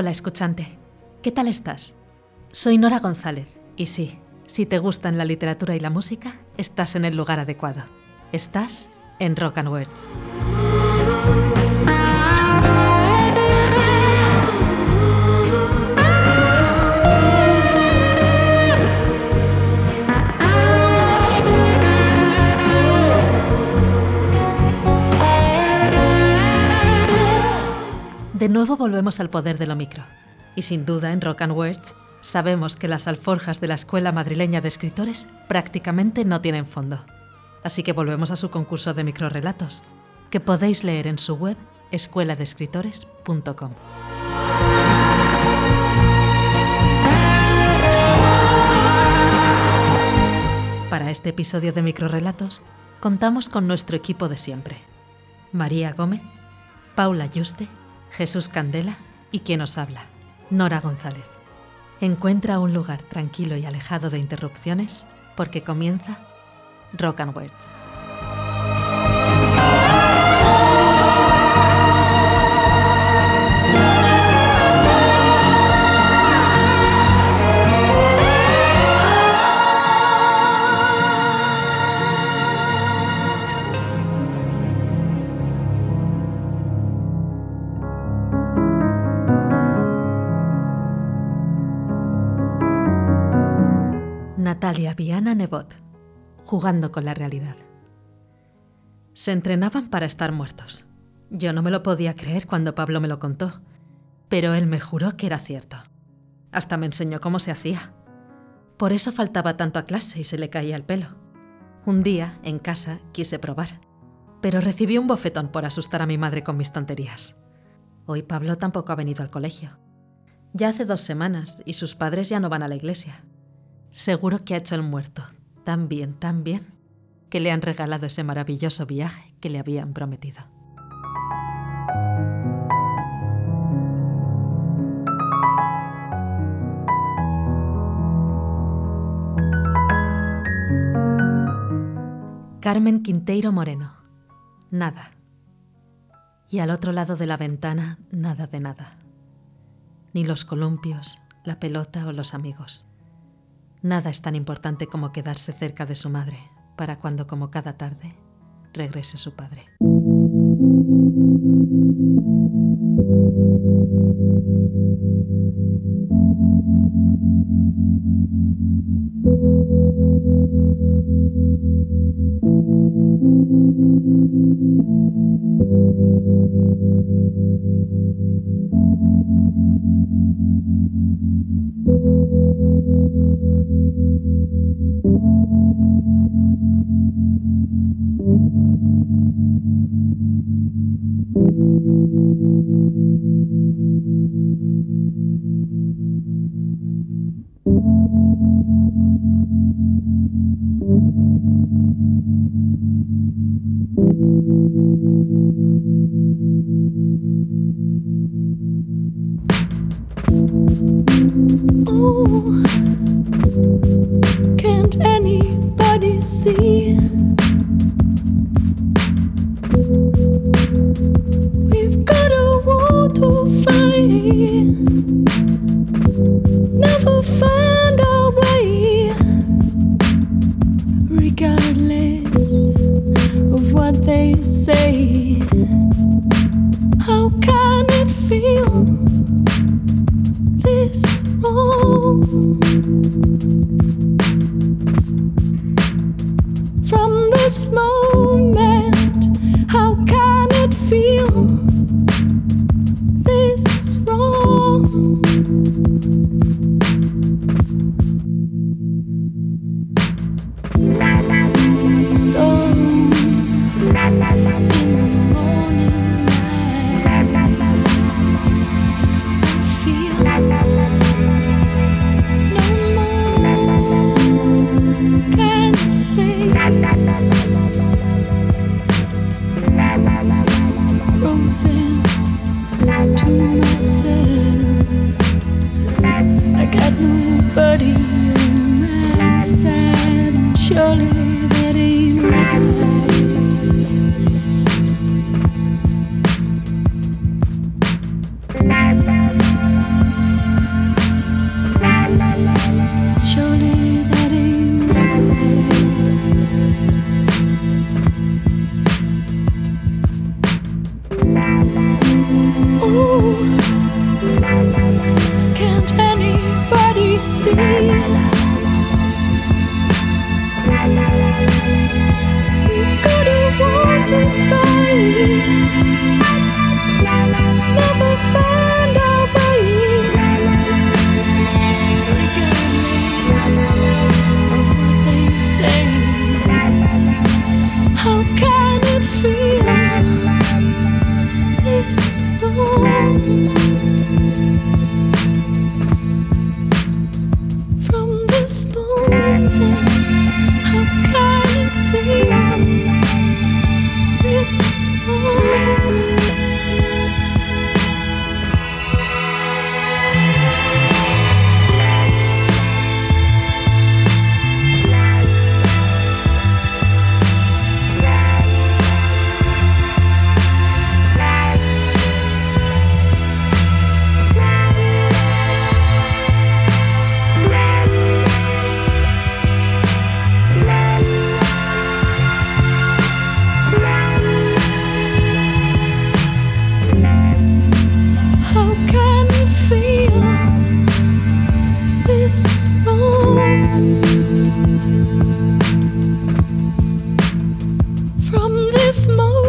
Hola escuchante, ¿qué tal estás? Soy Nora González y sí, si te gustan la literatura y la música, estás en el lugar adecuado. Estás en Rock and Words. De nuevo volvemos al poder de lo micro. Y sin duda, en Rock and Words, sabemos que las alforjas de la Escuela Madrileña de Escritores prácticamente no tienen fondo. Así que volvemos a su concurso de microrelatos, que podéis leer en su web escueladescritores.com. Para este episodio de microrelatos, contamos con nuestro equipo de siempre. María Gómez, Paula Yuste, Jesús Candela y quien os habla, Nora González. Encuentra un lugar tranquilo y alejado de interrupciones porque comienza Rock and Words. Jugando con la realidad. Se entrenaban para estar muertos. Yo no me lo podía creer cuando Pablo me lo contó, pero él me juró que era cierto. Hasta me enseñó cómo se hacía. Por eso faltaba tanto a clase y se le caía el pelo. Un día, en casa, quise probar, pero recibí un bofetón por asustar a mi madre con mis tonterías. Hoy Pablo tampoco ha venido al colegio. Ya hace dos semanas y sus padres ya no van a la iglesia. Seguro que ha hecho el muerto, tan bien, tan bien, que le han regalado ese maravilloso viaje que le habían prometido. Carmen Quinteiro Moreno. Nada. Y al otro lado de la ventana, nada de nada. Ni los columpios, la pelota o los amigos. Nada es tan importante como quedarse cerca de su madre, para cuando, como cada tarde, regrese su padre. surely. smoke.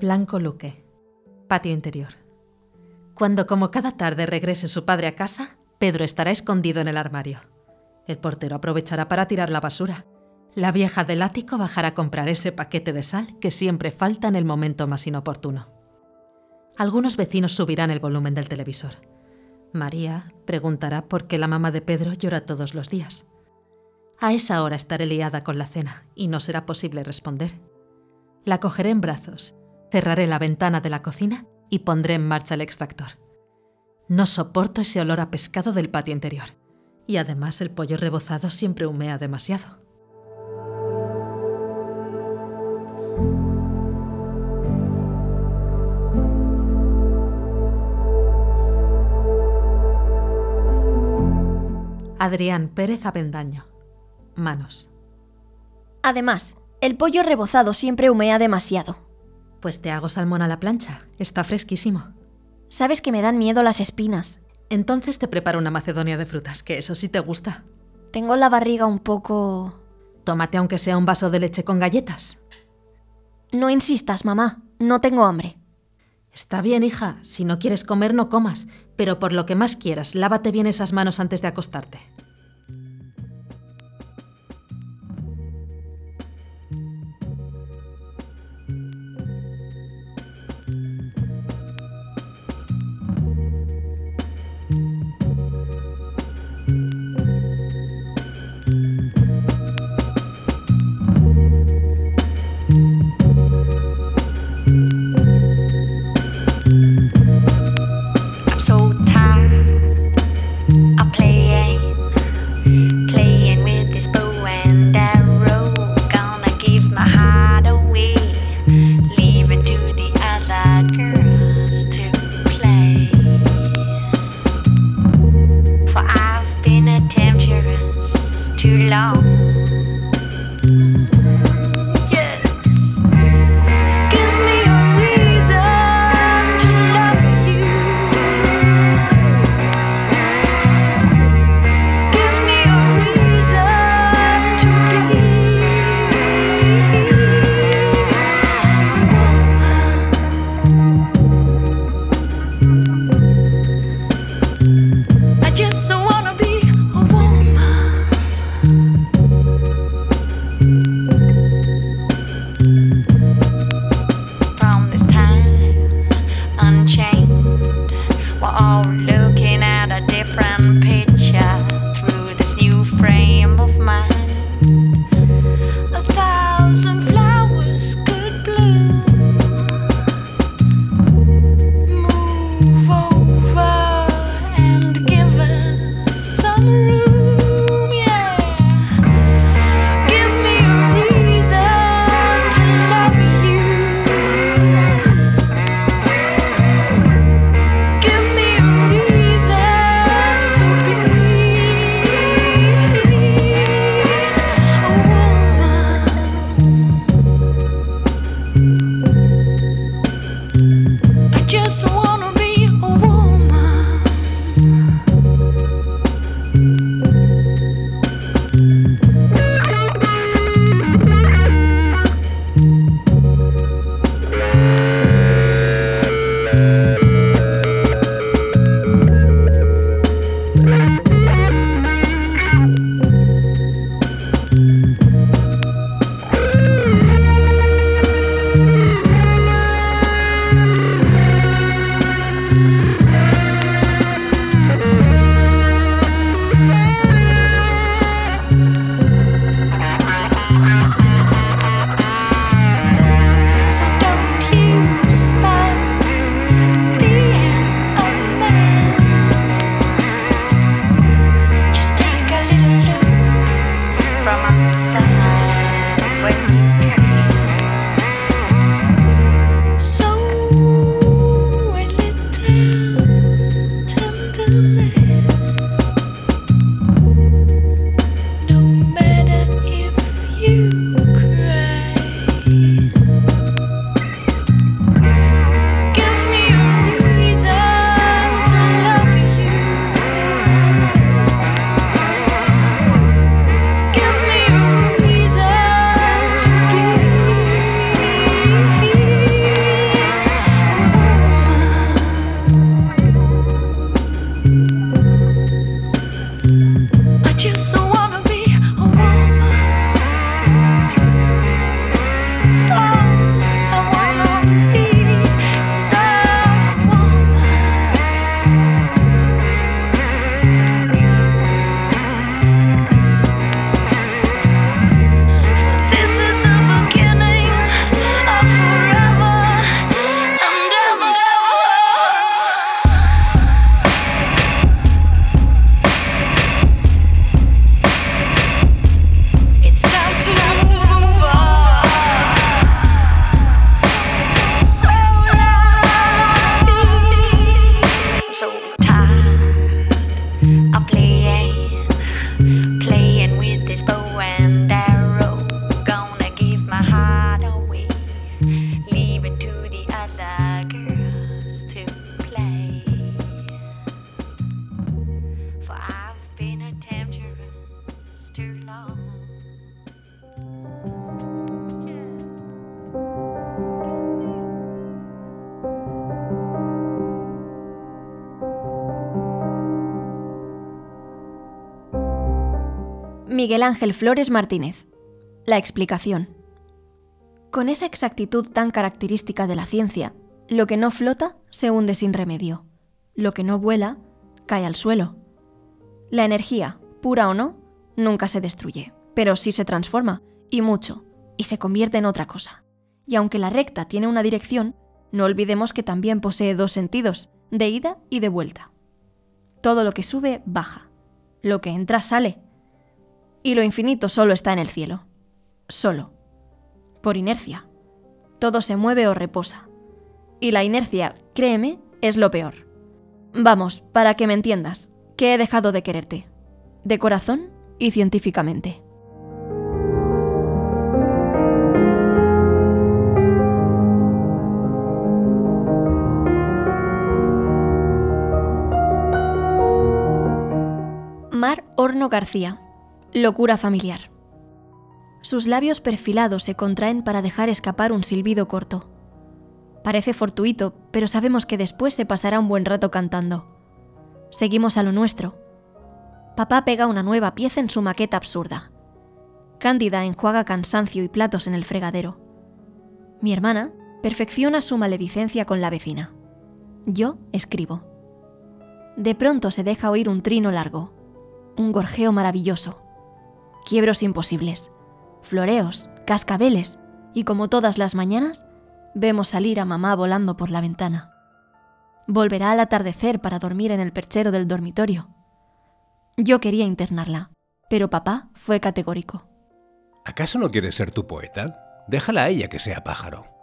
Blanco Luque. Patio interior. Cuando como cada tarde regrese su padre a casa, Pedro estará escondido en el armario. El portero aprovechará para tirar la basura. La vieja del ático bajará a comprar ese paquete de sal que siempre falta en el momento más inoportuno. Algunos vecinos subirán el volumen del televisor. María preguntará por qué la mamá de Pedro llora todos los días. A esa hora estaré liada con la cena y no será posible responder. La cogeré en brazos, cerraré la ventana de la cocina y pondré en marcha el extractor. No soporto ese olor a pescado del patio interior. Y además el pollo rebozado siempre humea demasiado. Adrián Pérez Avendaño. Manos. Además, el pollo rebozado siempre humea demasiado. Pues te hago salmón a la plancha. Está fresquísimo. Sabes que me dan miedo las espinas. Entonces te preparo una macedonia de frutas, que eso sí te gusta. Tengo la barriga un poco... Tómate aunque sea un vaso de leche con galletas. No insistas, mamá. No tengo hambre. Está bien, hija. Si no quieres comer, no comas. Pero por lo que más quieras, lávate bien esas manos antes de acostarte. Miguel Ángel Flores Martínez. La explicación. Con esa exactitud tan característica de la ciencia, lo que no flota se hunde sin remedio. Lo que no vuela cae al suelo. La energía, pura o no, nunca se destruye, pero sí se transforma, y mucho, y se convierte en otra cosa. Y aunque la recta tiene una dirección, no olvidemos que también posee dos sentidos, de ida y de vuelta. Todo lo que sube, baja. Lo que entra, sale. Y lo infinito solo está en el cielo. Solo. Por inercia. Todo se mueve o reposa. Y la inercia, créeme, es lo peor. Vamos, para que me entiendas, que he dejado de quererte. De corazón y científicamente. Mar Horno García. Locura familiar. Sus labios perfilados se contraen para dejar escapar un silbido corto. Parece fortuito, pero sabemos que después se pasará un buen rato cantando. Seguimos a lo nuestro. Papá pega una nueva pieza en su maqueta absurda. Cándida enjuaga cansancio y platos en el fregadero. Mi hermana perfecciona su maledicencia con la vecina. Yo escribo. De pronto se deja oír un trino largo, un gorjeo maravilloso, quiebros imposibles, floreos, cascabeles y como todas las mañanas, vemos salir a mamá volando por la ventana. Volverá al atardecer para dormir en el perchero del dormitorio. Yo quería internarla, pero papá fue categórico. ¿Acaso no quieres ser tu poeta? Déjala a ella que sea pájaro.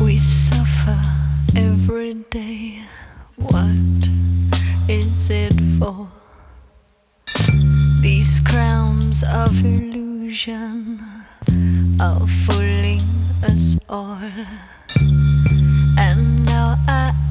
We suffer every day. What is it for? These crowns of illusion are fooling us all. And now I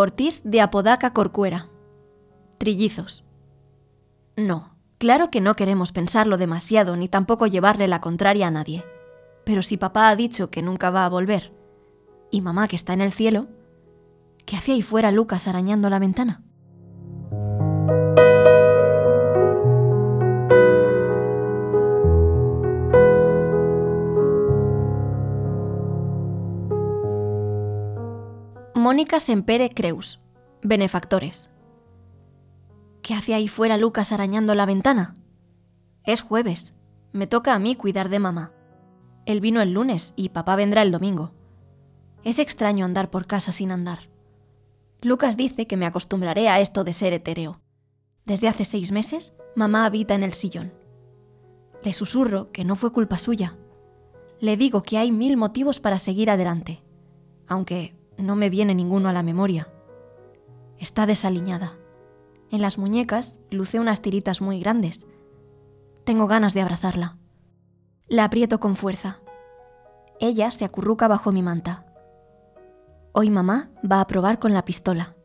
Ortiz de Apodaca Corcuera. Trillizos. No, claro que no queremos pensarlo demasiado ni tampoco llevarle la contraria a nadie. Pero si papá ha dicho que nunca va a volver, y mamá que está en el cielo, ¿qué hace ahí fuera Lucas arañando la ventana? Mónica Sempere Creus, Benefactores. ¿Qué hace ahí fuera Lucas arañando la ventana? Es jueves. Me toca a mí cuidar de mamá. Él vino el lunes y papá vendrá el domingo. Es extraño andar por casa sin andar. Lucas dice que me acostumbraré a esto de ser etéreo. Desde hace seis meses, mamá habita en el sillón. Le susurro que no fue culpa suya. Le digo que hay mil motivos para seguir adelante, aunque no me viene ninguno a la memoria. Está desaliñada. En las muñecas luce unas tiritas muy grandes. Tengo ganas de abrazarla. La aprieto con fuerza. Ella se acurruca bajo mi manta. Hoy mamá va a probar con la pistola.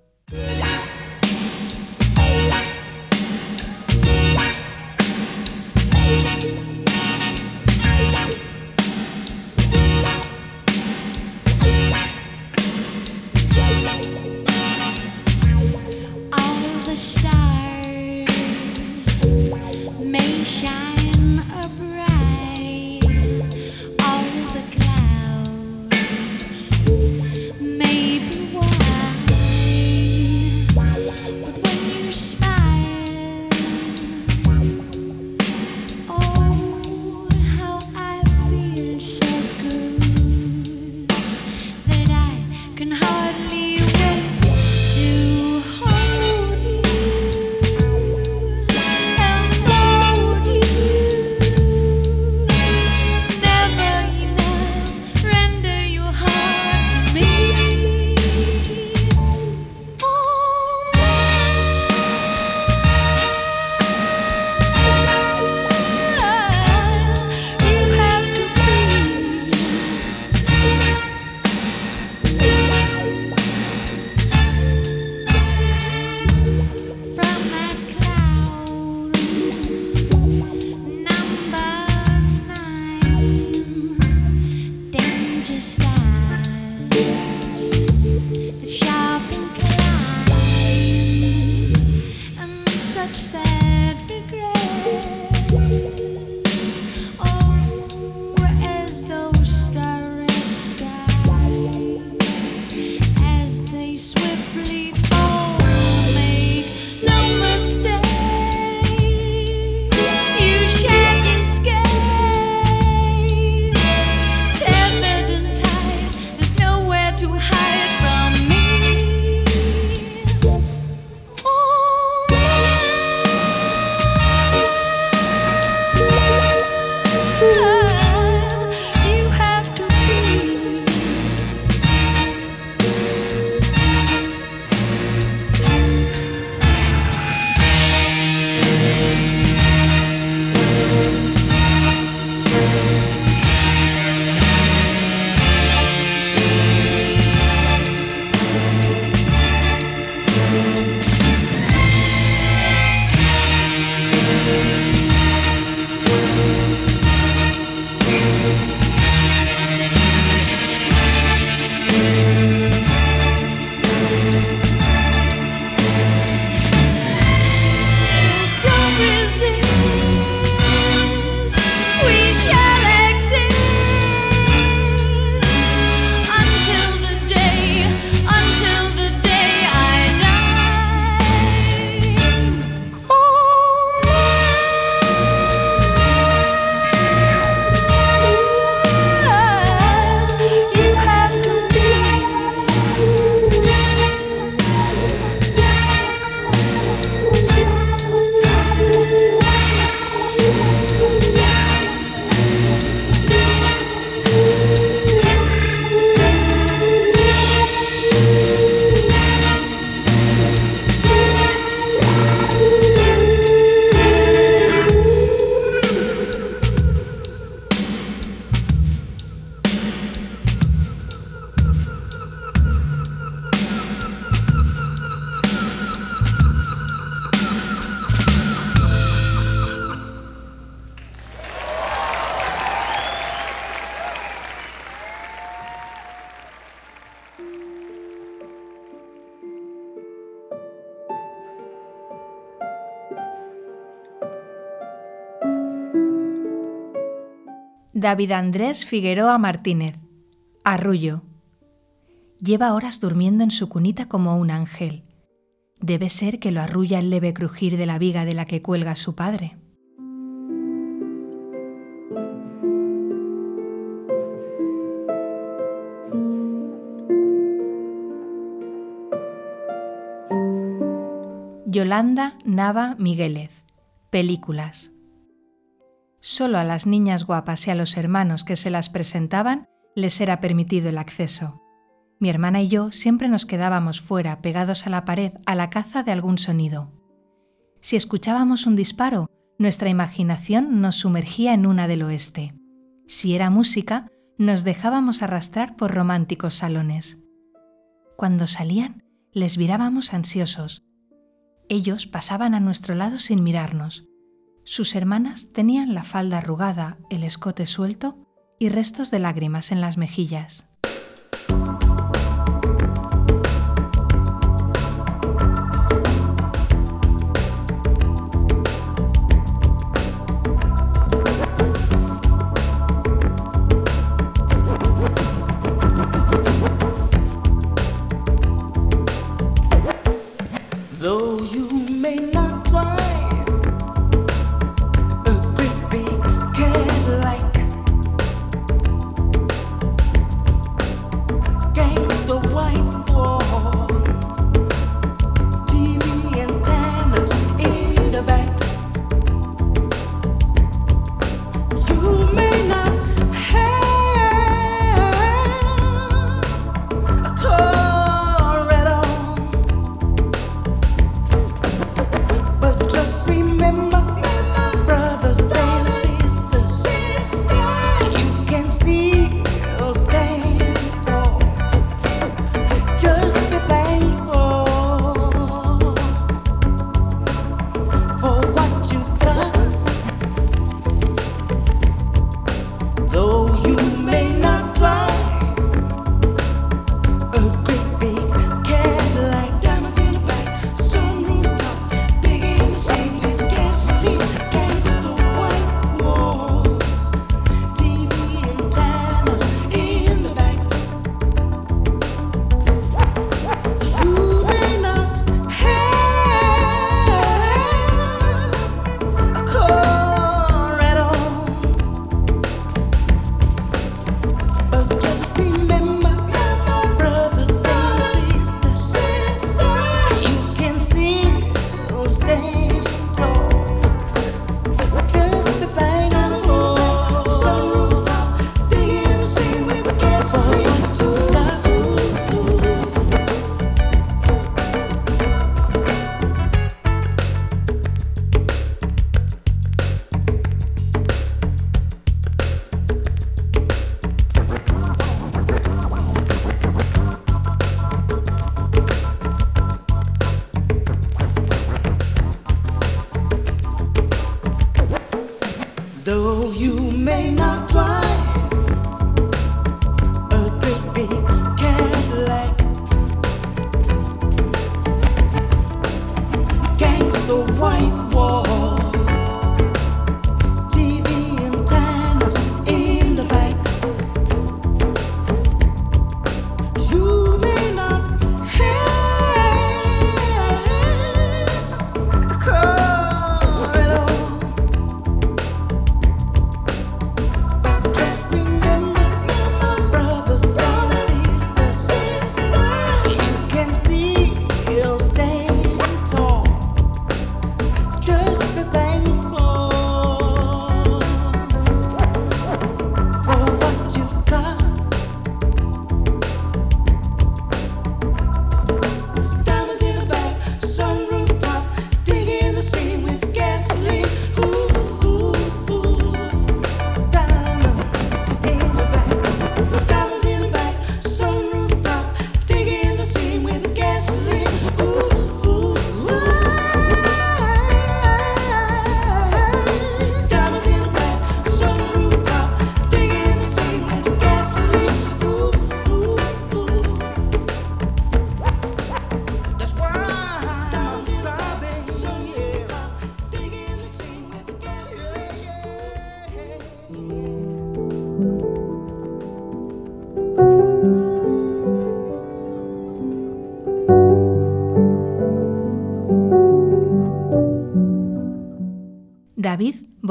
David Andrés Figueroa Martínez. Arrullo. Lleva horas durmiendo en su cunita como un ángel. Debe ser que lo arrulla el leve crujir de la viga de la que cuelga su padre. Yolanda Nava Miguélez. Películas. Solo a las niñas guapas y a los hermanos que se las presentaban les era permitido el acceso. Mi hermana y yo siempre nos quedábamos fuera, pegados a la pared, a la caza de algún sonido. Si escuchábamos un disparo, nuestra imaginación nos sumergía en una del oeste. Si era música, nos dejábamos arrastrar por románticos salones. Cuando salían, les mirábamos ansiosos. Ellos pasaban a nuestro lado sin mirarnos. Sus hermanas tenían la falda arrugada, el escote suelto y restos de lágrimas en las mejillas.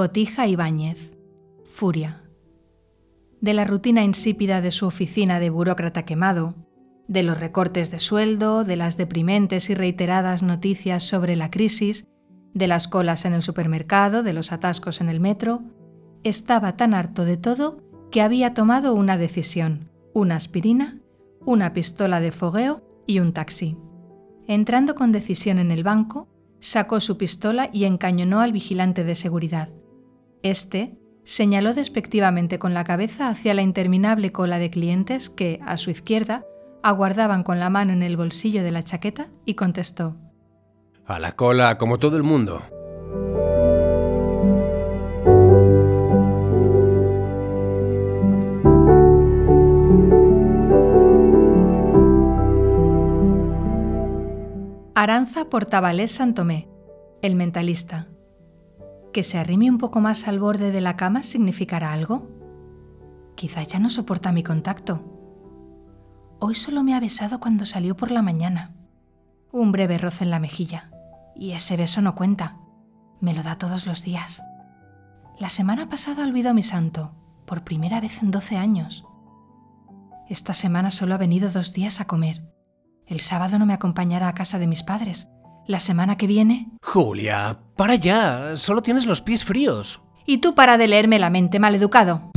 Botija Ibáñez. Furia. De la rutina insípida de su oficina de burócrata quemado, de los recortes de sueldo, de las deprimentes y reiteradas noticias sobre la crisis, de las colas en el supermercado, de los atascos en el metro, estaba tan harto de todo que había tomado una decisión, una aspirina, una pistola de fogueo y un taxi. Entrando con decisión en el banco, sacó su pistola y encañonó al vigilante de seguridad. Este señaló despectivamente con la cabeza hacia la interminable cola de clientes que, a su izquierda, aguardaban con la mano en el bolsillo de la chaqueta y contestó. A la cola, como todo el mundo. Aranza Portavalés Santomé, el mentalista. ¿Que se arrime un poco más al borde de la cama significará algo? Quizá ya no soporta mi contacto. Hoy solo me ha besado cuando salió por la mañana. Un breve roce en la mejilla. Y ese beso no cuenta. Me lo da todos los días. La semana pasada olvidó mi santo, por primera vez en 12 años. Esta semana solo ha venido dos días a comer el sábado no me acompañará a casa de mis padres. La semana que viene... Julia, para ya. Solo tienes los pies fríos. Y tú para de leerme la mente, maleducado.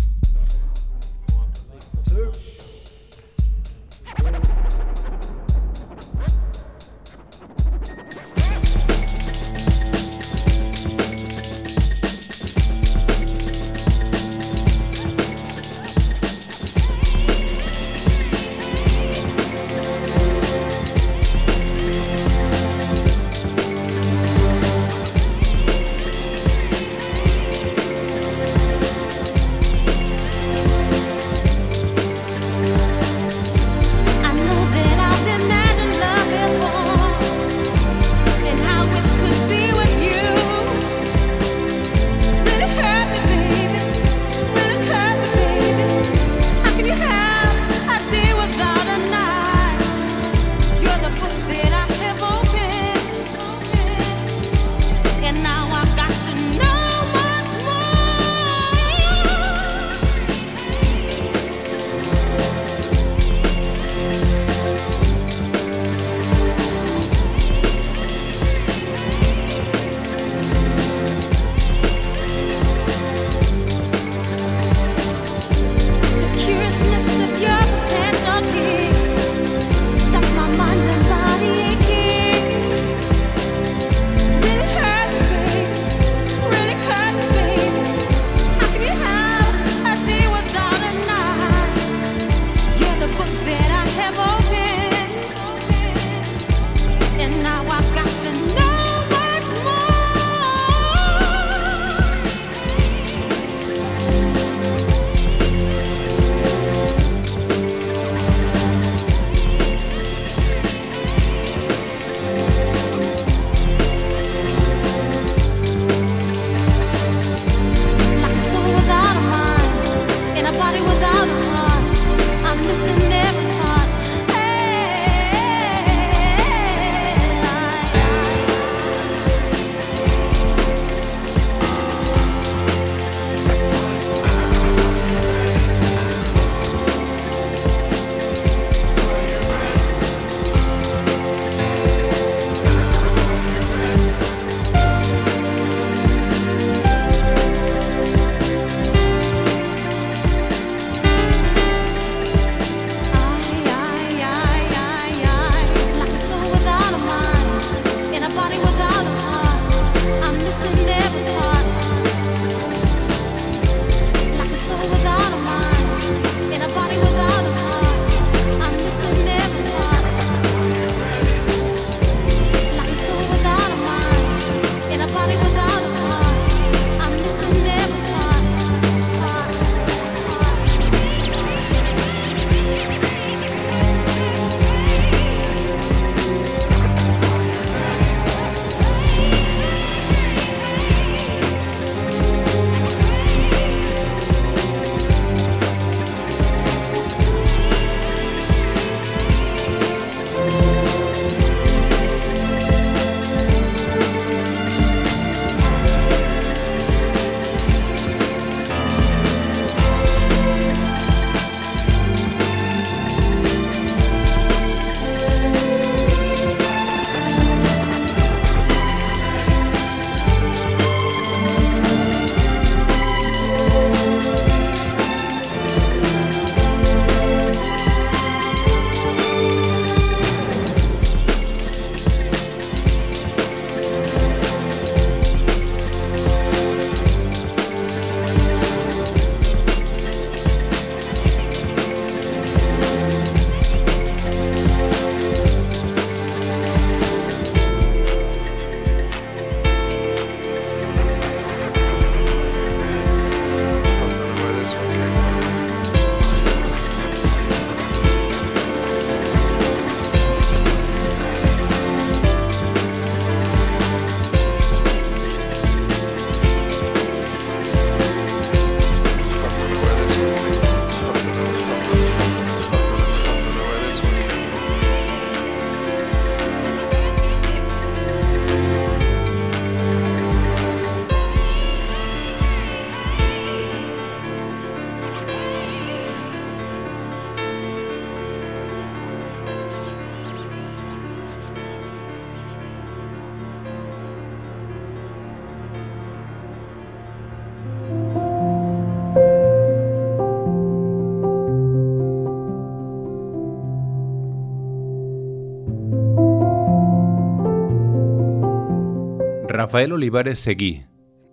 Rafael Olivares Seguí.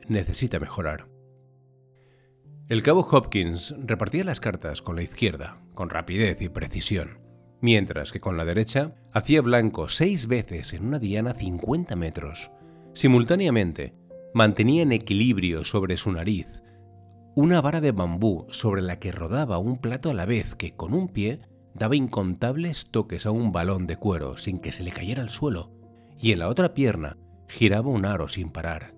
Necesita mejorar. El cabo Hopkins repartía las cartas con la izquierda, con rapidez y precisión, mientras que con la derecha hacía blanco seis veces en una diana 50 metros. Simultáneamente, mantenía en equilibrio sobre su nariz una vara de bambú sobre la que rodaba un plato a la vez que con un pie daba incontables toques a un balón de cuero sin que se le cayera al suelo, y en la otra pierna giraba un aro sin parar.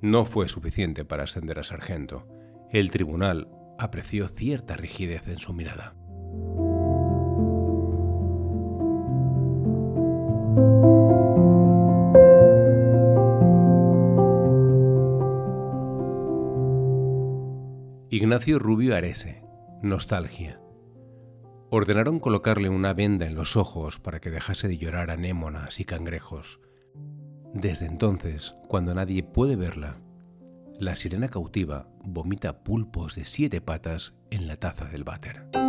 No fue suficiente para ascender a sargento. El tribunal apreció cierta rigidez en su mirada. Ignacio Rubio Arese. Nostalgia. Ordenaron colocarle una venda en los ojos para que dejase de llorar anémonas y cangrejos. Desde entonces, cuando nadie puede verla, la sirena cautiva vomita pulpos de siete patas en la taza del váter.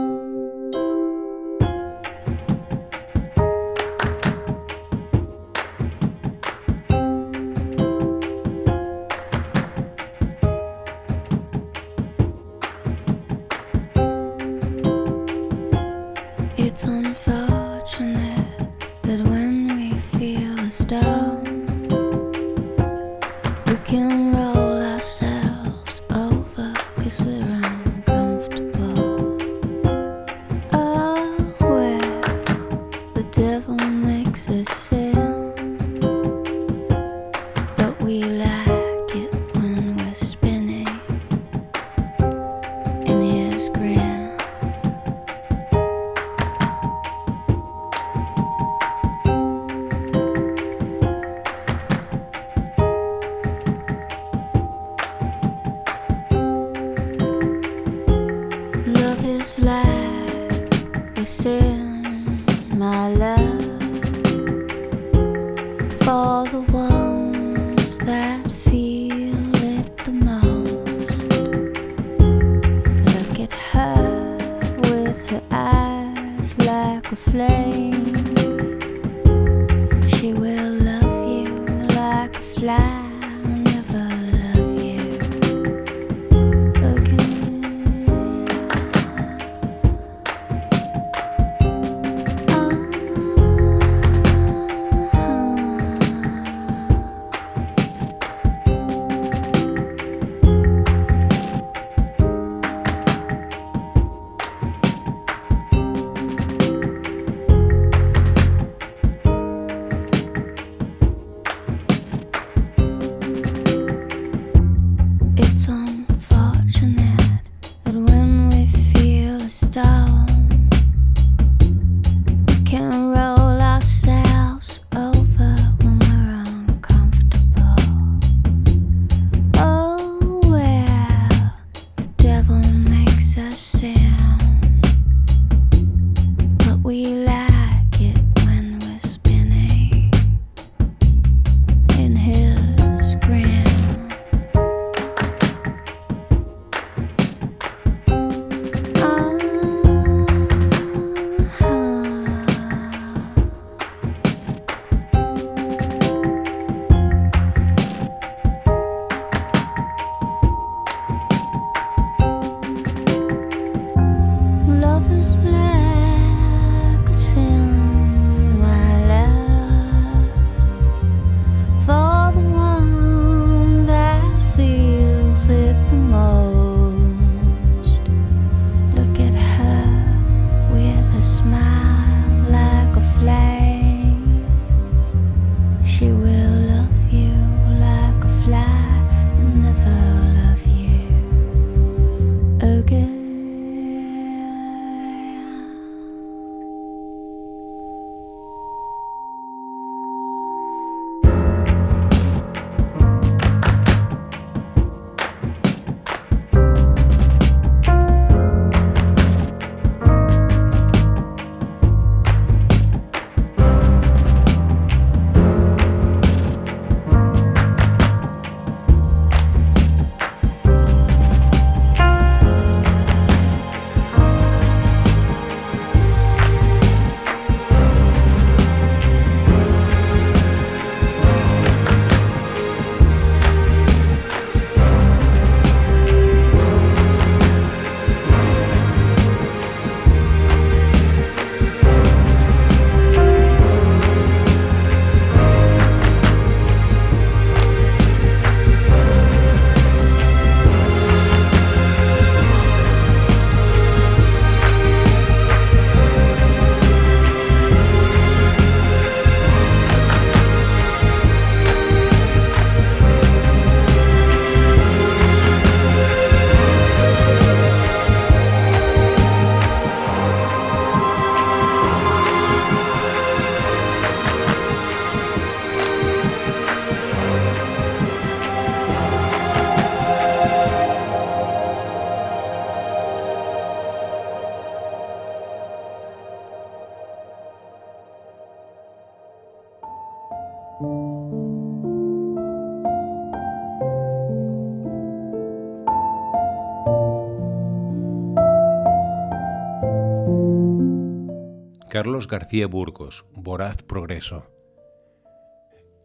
Carlos García Burgos, Voraz Progreso.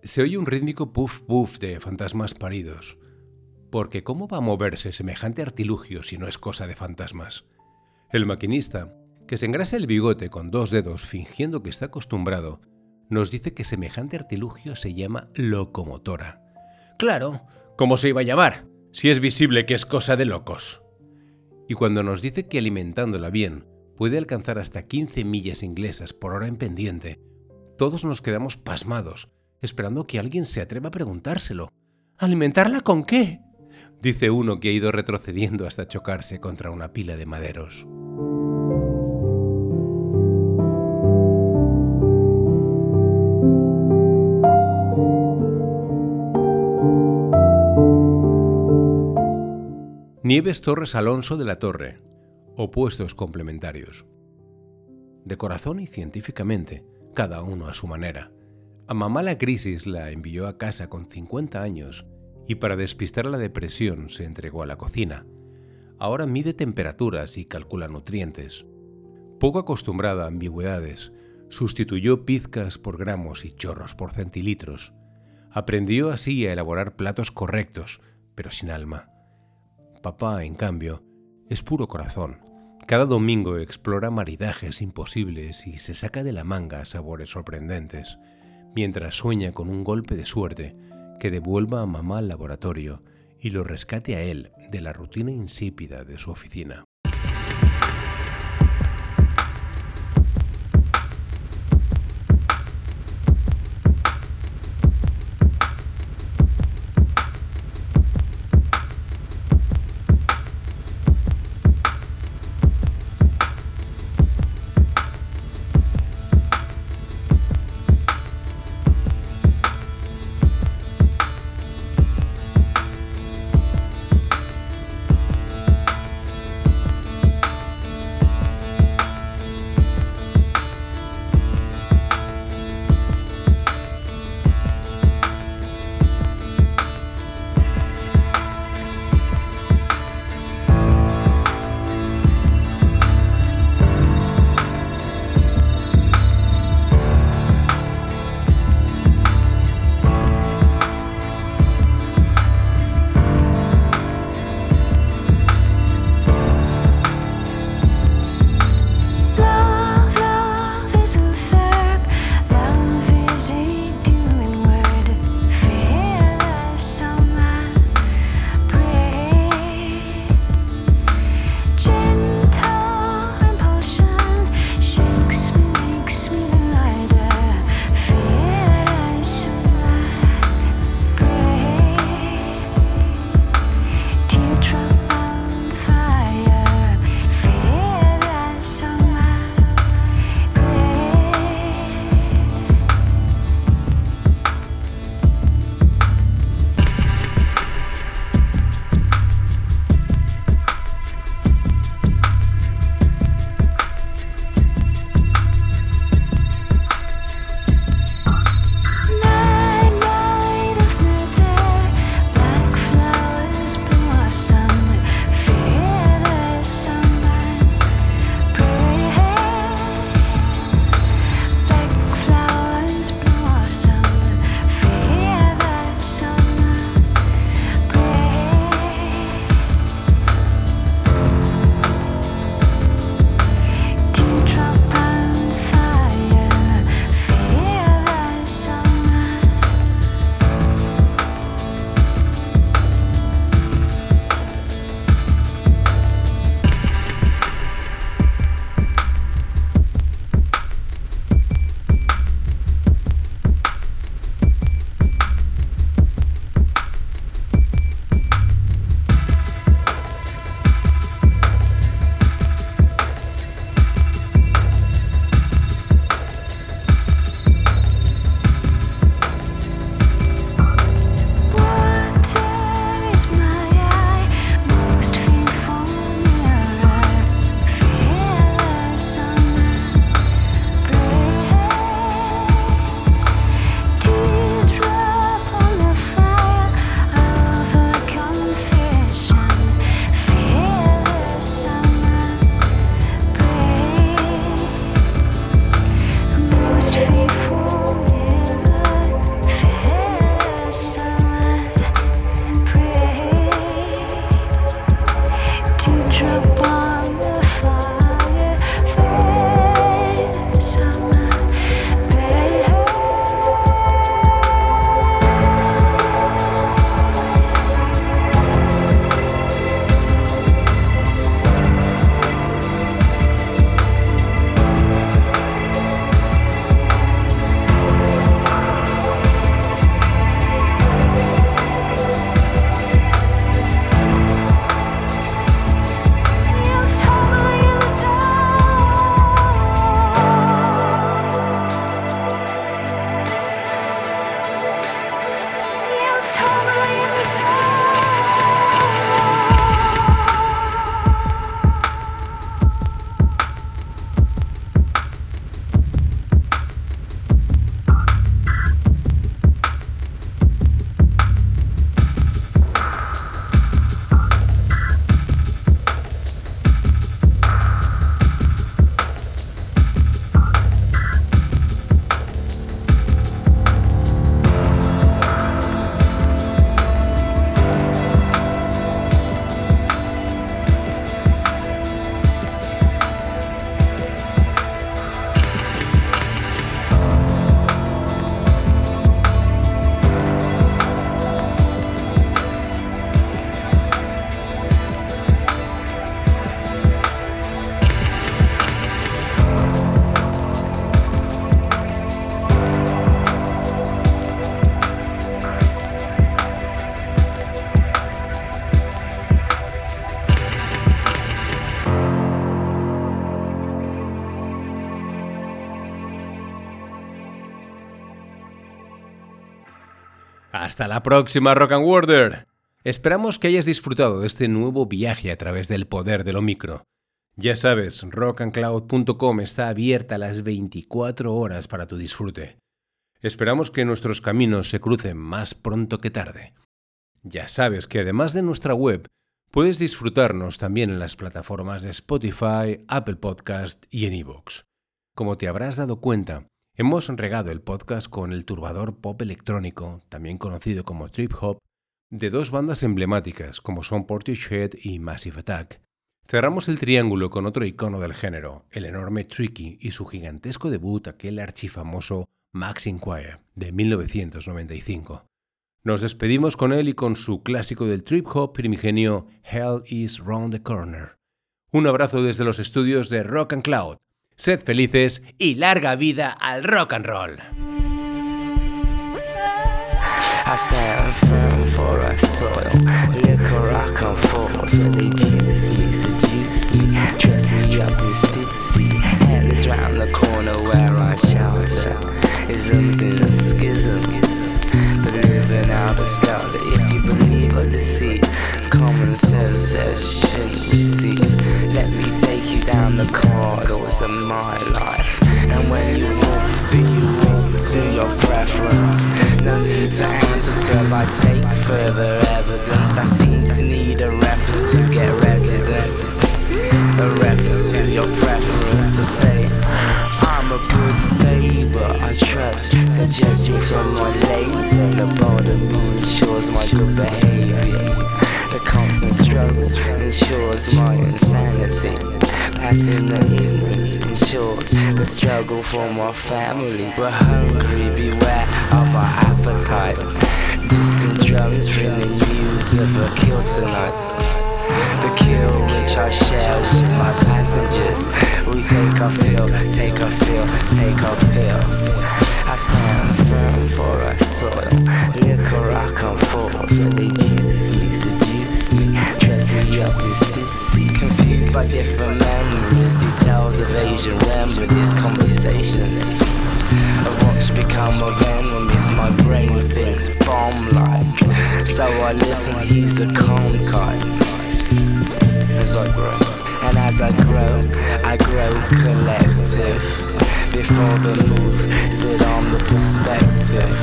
Se oye un rítmico puff puff de fantasmas paridos. Porque ¿cómo va a moverse semejante artilugio si no es cosa de fantasmas? El maquinista, que se engrasa el bigote con dos dedos fingiendo que está acostumbrado, nos dice que semejante artilugio se llama locomotora. Claro, ¿cómo se iba a llamar? Si es visible que es cosa de locos. Y cuando nos dice que alimentándola bien, puede alcanzar hasta 15 millas inglesas por hora en pendiente. Todos nos quedamos pasmados, esperando que alguien se atreva a preguntárselo. ¿Alimentarla con qué? Dice uno que ha ido retrocediendo hasta chocarse contra una pila de maderos. Nieves Torres Alonso de la Torre, opuestos complementarios. De corazón y científicamente, cada uno a su manera. A mamá la crisis la envió a casa con 50 años y para despistar la depresión se entregó a la cocina. Ahora mide temperaturas y calcula nutrientes. Poco acostumbrada a ambigüedades, sustituyó pizcas por gramos y chorros por centilitros. Aprendió así a elaborar platos correctos, pero sin alma. Papá, en cambio, es puro corazón, cada domingo explora maridajes imposibles y se saca de la manga sabores sorprendentes, mientras sueña con un golpe de suerte que devuelva a mamá al laboratorio y lo rescate a él de la rutina insípida de su oficina. Hasta la próxima, Rock and Worder. Esperamos que hayas disfrutado de este nuevo viaje a través del poder de lo micro. Ya sabes, rockandcloud.com está abierta las 24 horas para tu disfrute. Esperamos que nuestros caminos se crucen más pronto que tarde. Ya sabes que además de nuestra web, puedes disfrutarnos también en las plataformas de Spotify, Apple Podcast y en iVoox. Como te habrás dado cuenta, hemos regado el podcast con el turbador pop electrónico, también conocido como trip hop, de dos bandas emblemáticas como son Portishead y Massive Attack. Cerramos el triángulo con otro icono del género, el enorme Tricky y su gigantesco debut, aquel archifamoso Max Inquire, de 1995. Nos despedimos con él y con su clásico del trip hop primigenio Hell is Round the Corner. Un abrazo desde los estudios de Rock and Cloud. Sed felices y larga vida al rock and roll. I stand firm for a soil. They juice me, me, dress me up in stitsy. Hell is round the corner where I shelter. And schisms, but living out a scout. If you believe or deceit, common sense says shouldn't receive. Let me take you down the corridors of my life. And when you walk to, you walk to your preference. No need to answer till I take further evidence. I seem to need a reference to get residence. A reference to your preference to say I'm a good. I. So judge me from my label. The bottom ensures my good behavior. The constant struggle ensures my insanity. The ignorance ensures the struggle for my family. We're hungry, beware of our appetite. Distant drums bringing news of a kill tonight. The kill which I share my passengers. We take a fill, take a fill, take a fill. I stand firm for our soil. Liquor I come forth, they juice me, seduce me, dress me up in stitsy. Confused by different memories, details of Asian remedies, conversations of what's become of enemies. My brain thinks bomb like, so I listen. He's a calm kind as I grow. And as I grow, I grow collective. Before the move, sit on the perspective.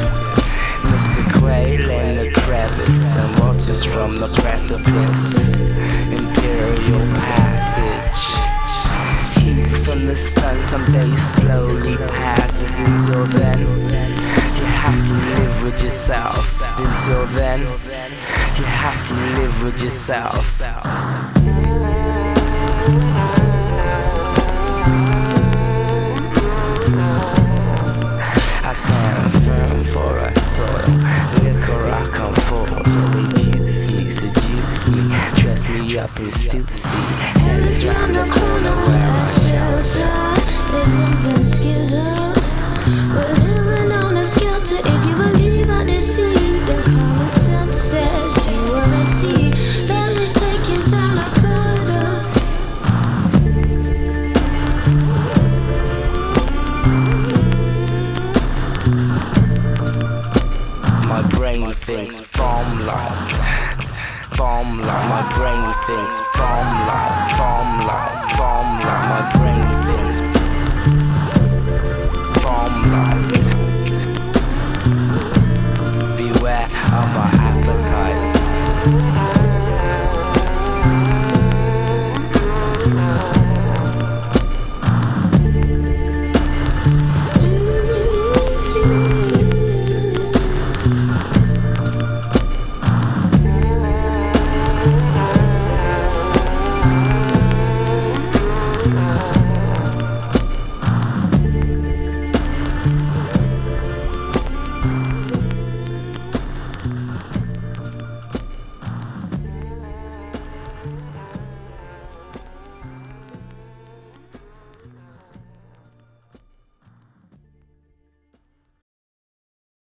Mr. Quail in the crevice and watches from the precipice. Imperial passage. Heat from the sun someday slowly passes. Until then, you have to live with yourself. Until then, you have to live with yourself. I stand firm for a soil. Liquor I come forth, so they juice me, seduce me, dress me up in stitsy. Hell is round the corner where I shelter. Living in schisms. Thinks bomb like, bomb like. My brain thinks bomb like, bomb like, bomb like. My brain thinks bomb like.